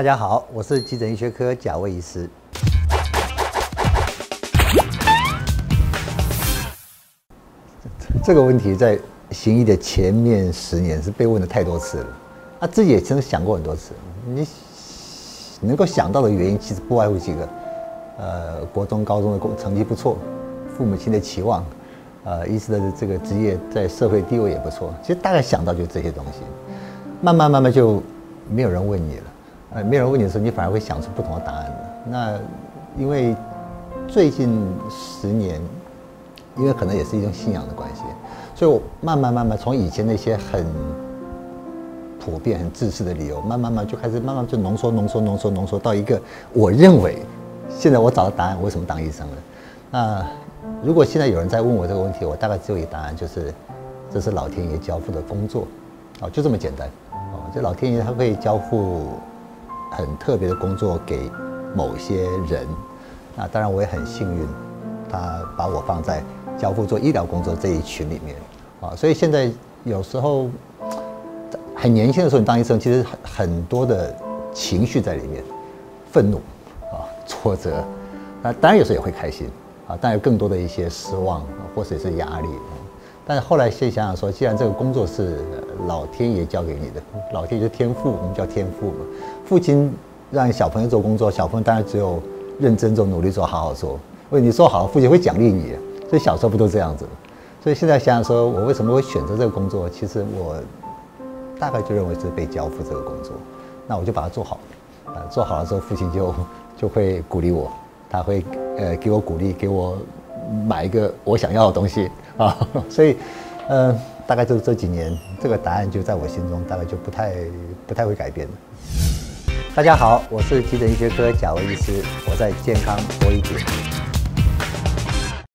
大家好，我是急诊医学科贾卫医师。这个问题在行医的前面十年是被问的太多次了，他自己也曾想过很多次。你能够想到的原因，其实不外乎几个：呃，国中、高中的成绩不错，父母亲的期望，呃，医师的这个职业在社会地位也不错。其实大概想到就这些东西，慢慢慢慢就没有人问你了。呃，没有人问你的时候，你反而会想出不同的答案。那因为最近十年，因为可能也是一种信仰的关系，所以我慢慢慢慢从以前那些很普遍、很自私的理由，慢慢慢就开始慢慢就浓缩、浓缩、浓缩、浓缩到一个我认为现在我找到答案，我为什么当医生了？那如果现在有人在问我这个问题，我大概只有一个答案，就是这是老天爷交付的工作，哦，就这么简单。哦，这老天爷他会交付。很特别的工作给某些人，那当然我也很幸运，他把我放在交付做医疗工作这一群里面啊，所以现在有时候很年轻的时候，你当医生其实很很多的情绪在里面，愤怒啊、挫折，那当然有时候也会开心啊，但有更多的一些失望或者是压力。但是后来先想想说，既然这个工作是老天爷交给你的，老天爷就天赋，我们叫天赋嘛。父亲让小朋友做工作，小朋友当然只有认真做、努力做、好好做。为你做好，父亲会奖励你。所以小时候不都这样子？所以现在想想说，我为什么会选择这个工作？其实我大概就认为是被交付这个工作，那我就把它做好。啊，做好了之后，父亲就就会鼓励我，他会呃给我鼓励，给我买一个我想要的东西。啊，所以，嗯，大概就是这几年，这个答案就在我心中，大概就不太不太会改变了。大家好，我是急诊医学科贾维医师，我在健康多一点。